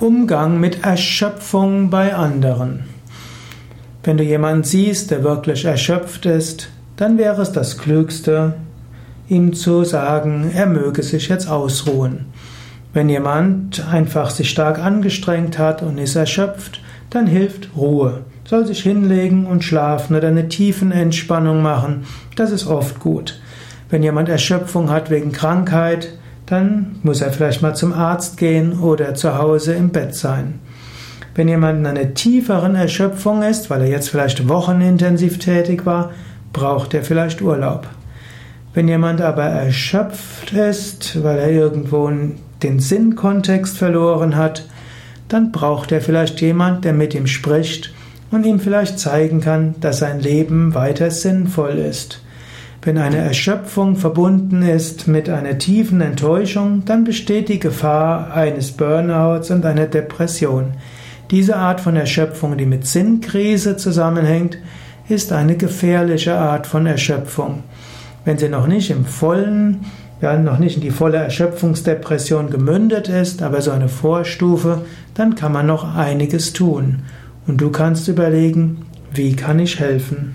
Umgang mit Erschöpfung bei anderen. Wenn du jemanden siehst, der wirklich erschöpft ist, dann wäre es das Klügste, ihm zu sagen, er möge sich jetzt ausruhen. Wenn jemand einfach sich stark angestrengt hat und ist erschöpft, dann hilft Ruhe. Soll sich hinlegen und schlafen oder eine tiefen Entspannung machen. Das ist oft gut. Wenn jemand Erschöpfung hat wegen Krankheit, dann muss er vielleicht mal zum Arzt gehen oder zu Hause im Bett sein. Wenn jemand in einer tieferen Erschöpfung ist, weil er jetzt vielleicht wochenintensiv tätig war, braucht er vielleicht Urlaub. Wenn jemand aber erschöpft ist, weil er irgendwo den Sinnkontext verloren hat, dann braucht er vielleicht jemand, der mit ihm spricht und ihm vielleicht zeigen kann, dass sein Leben weiter sinnvoll ist. Wenn eine Erschöpfung verbunden ist mit einer tiefen Enttäuschung, dann besteht die Gefahr eines Burnouts und einer Depression. Diese Art von Erschöpfung, die mit Sinnkrise zusammenhängt, ist eine gefährliche Art von Erschöpfung. Wenn sie noch nicht im vollen, ja, noch nicht in die volle Erschöpfungsdepression gemündet ist, aber so eine Vorstufe, dann kann man noch einiges tun. Und du kannst überlegen, wie kann ich helfen?